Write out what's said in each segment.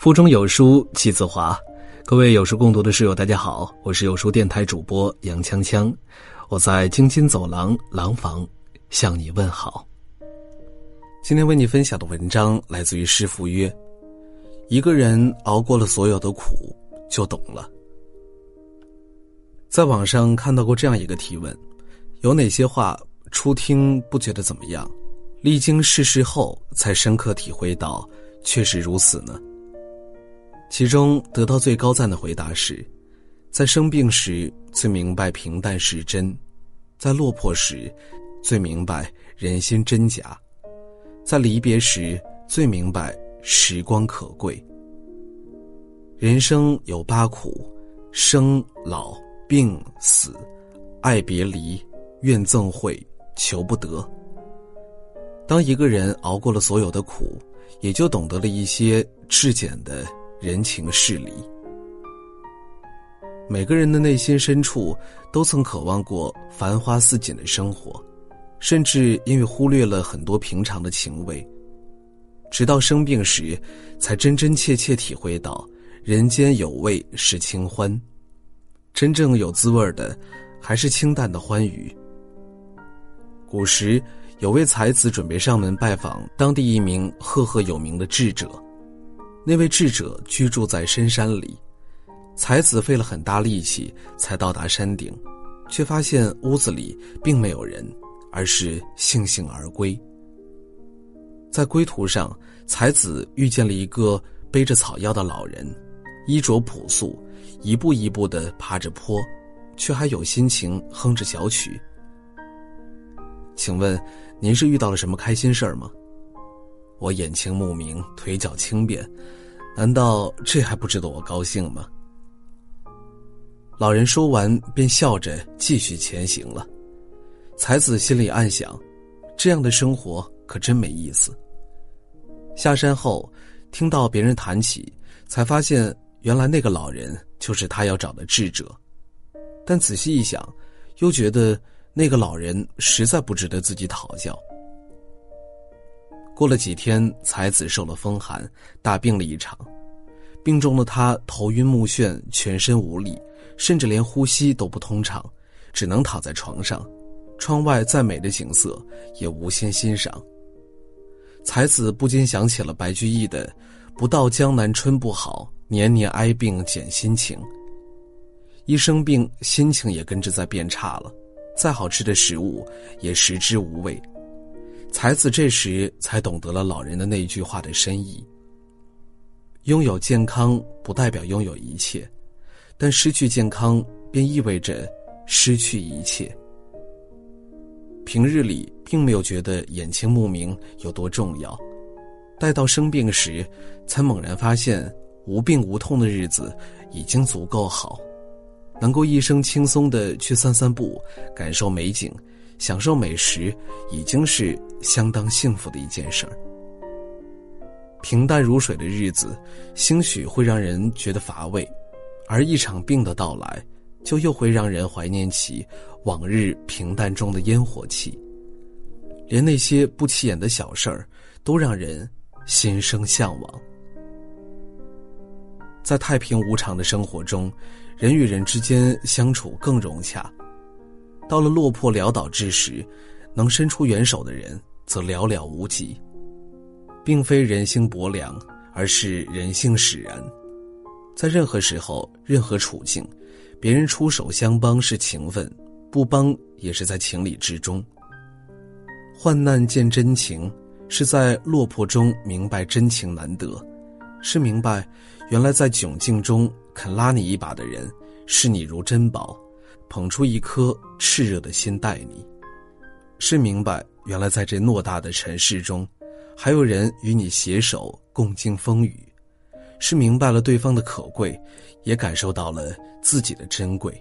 腹中有书气自华，各位有书共读的室友，大家好，我是有书电台主播杨锵锵，我在京津走廊廊坊向你问好。今天为你分享的文章来自于师傅曰：“一个人熬过了所有的苦，就懂了。”在网上看到过这样一个提问：有哪些话初听不觉得怎么样，历经世事后才深刻体会到确实如此呢？其中得到最高赞的回答是：在生病时最明白平淡是真，在落魄时最明白人心真假，在离别时最明白时光可贵。人生有八苦：生、老、病、死、爱别离、怨憎会、求不得。当一个人熬过了所有的苦，也就懂得了一些至简的。人情事理，每个人的内心深处都曾渴望过繁花似锦的生活，甚至因为忽略了很多平常的情味，直到生病时，才真真切切体会到人间有味是清欢，真正有滋味的，还是清淡的欢愉。古时有位才子准备上门拜访当地一名赫赫有名的智者。那位智者居住在深山里，才子费了很大力气才到达山顶，却发现屋子里并没有人，而是悻悻而归。在归途上，才子遇见了一个背着草药的老人，衣着朴素，一步一步的爬着坡，却还有心情哼着小曲。请问，您是遇到了什么开心事儿吗？我眼清目明，腿脚轻便，难道这还不值得我高兴吗？老人说完，便笑着继续前行了。才子心里暗想：这样的生活可真没意思。下山后，听到别人谈起，才发现原来那个老人就是他要找的智者。但仔细一想，又觉得那个老人实在不值得自己讨教。过了几天，才子受了风寒，大病了一场。病中的他头晕目眩，全身无力，甚至连呼吸都不通畅，只能躺在床上。窗外再美的景色也无心欣赏。才子不禁想起了白居易的“不到江南春不好，年年哀病减心情”。一生病，心情也跟着在变差了，再好吃的食物也食之无味。才子这时才懂得了老人的那句话的深意。拥有健康不代表拥有一切，但失去健康便意味着失去一切。平日里并没有觉得眼清目明有多重要，待到生病时，才猛然发现无病无痛的日子已经足够好，能够一生轻松的去散散步，感受美景。享受美食已经是相当幸福的一件事儿。平淡如水的日子，兴许会让人觉得乏味，而一场病的到来，就又会让人怀念起往日平淡中的烟火气。连那些不起眼的小事儿，都让人心生向往。在太平无常的生活中，人与人之间相处更融洽。到了落魄潦倒之时，能伸出援手的人则寥寥无几。并非人心薄凉，而是人性使然。在任何时候、任何处境，别人出手相帮是情分，不帮也是在情理之中。患难见真情，是在落魄中明白真情难得，是明白原来在窘境中肯拉你一把的人，视你如珍宝。捧出一颗炽热的心待你，是明白原来在这偌大的尘世中，还有人与你携手共经风雨，是明白了对方的可贵，也感受到了自己的珍贵。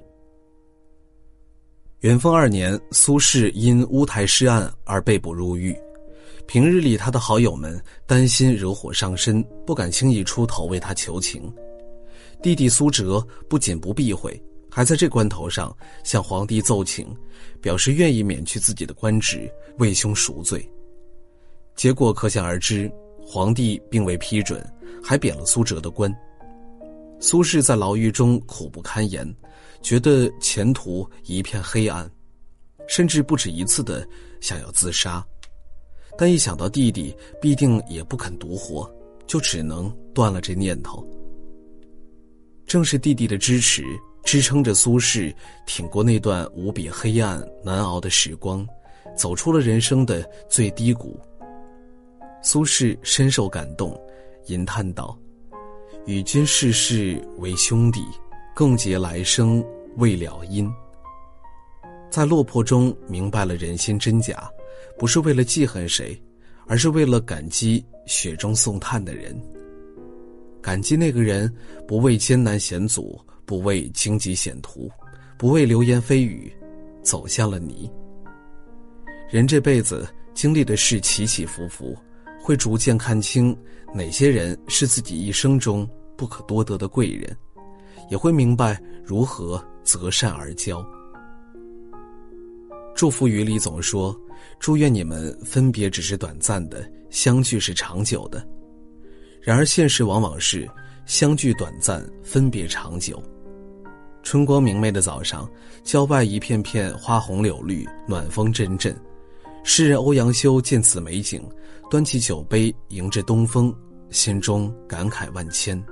元丰二年，苏轼因乌台诗案而被捕入狱，平日里他的好友们担心惹火上身，不敢轻易出头为他求情，弟弟苏辙不仅不避讳。还在这关头上向皇帝奏请，表示愿意免去自己的官职，为兄赎罪。结果可想而知，皇帝并未批准，还贬了苏辙的官。苏轼在牢狱中苦不堪言，觉得前途一片黑暗，甚至不止一次的想要自杀。但一想到弟弟必定也不肯独活，就只能断了这念头。正是弟弟的支持，支撑着苏轼挺过那段无比黑暗难熬的时光，走出了人生的最低谷。苏轼深受感动，吟叹道：“与君世世为兄弟，更结来生未了因。”在落魄中明白了人心真假，不是为了记恨谁，而是为了感激雪中送炭的人。感激那个人不畏艰难险阻，不畏荆棘险途，不畏流言蜚语，走向了你。人这辈子经历的事起起伏伏，会逐渐看清哪些人是自己一生中不可多得的贵人，也会明白如何择善而交。祝福语里总说：“祝愿你们分别只是短暂的，相聚是长久的。”然而，现实往往是相聚短暂，分别长久。春光明媚的早上，郊外一片片花红柳绿，暖风阵阵。诗人欧阳修见此美景，端起酒杯迎着东风，心中感慨万千。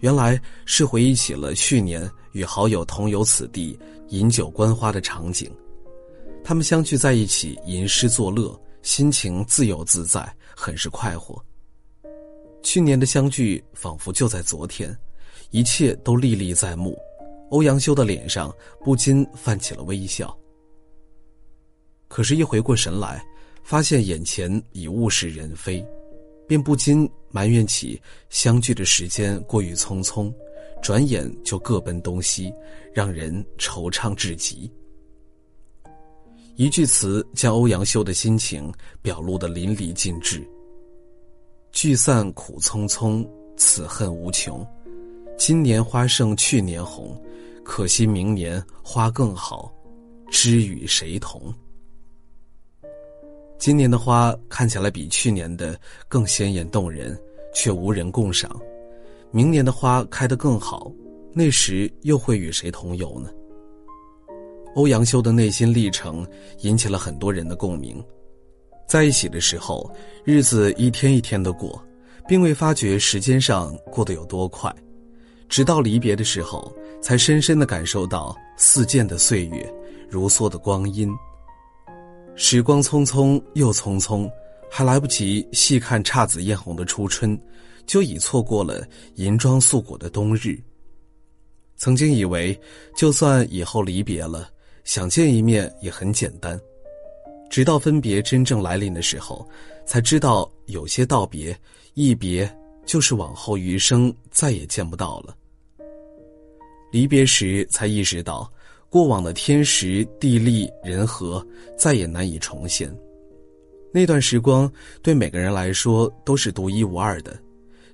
原来是回忆起了去年与好友同游此地，饮酒观花的场景。他们相聚在一起，吟诗作乐，心情自由自在，很是快活。去年的相聚仿佛就在昨天，一切都历历在目。欧阳修的脸上不禁泛起了微笑。可是，一回过神来，发现眼前已物是人非，便不禁埋怨起相聚的时间过于匆匆，转眼就各奔东西，让人惆怅至极。一句词将欧阳修的心情表露得淋漓尽致。聚散苦匆匆，此恨无穷。今年花胜去年红，可惜明年花更好，知与谁同？今年的花看起来比去年的更鲜艳动人，却无人共赏。明年的花开得更好，那时又会与谁同游呢？欧阳修的内心历程引起了很多人的共鸣。在一起的时候，日子一天一天的过，并未发觉时间上过得有多快，直到离别的时候，才深深的感受到似箭的岁月，如梭的光阴。时光匆匆又匆匆，还来不及细看姹紫嫣红的初春，就已错过了银装素裹的冬日。曾经以为，就算以后离别了，想见一面也很简单。直到分别真正来临的时候，才知道有些道别，一别就是往后余生再也见不到了。离别时才意识到，过往的天时地利人和再也难以重现。那段时光对每个人来说都是独一无二的，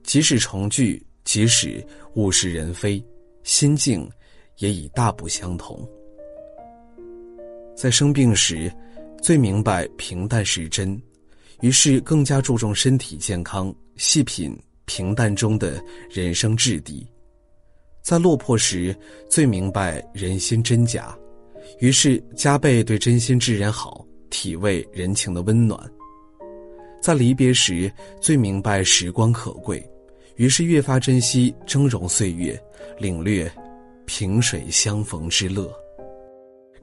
即使重聚，即使物是人非，心境也已大不相同。在生病时。最明白平淡是真，于是更加注重身体健康，细品平淡中的人生质地；在落魄时，最明白人心真假，于是加倍对真心之人好，体味人情的温暖；在离别时，最明白时光可贵，于是越发珍惜峥嵘岁月，领略萍水相逢之乐。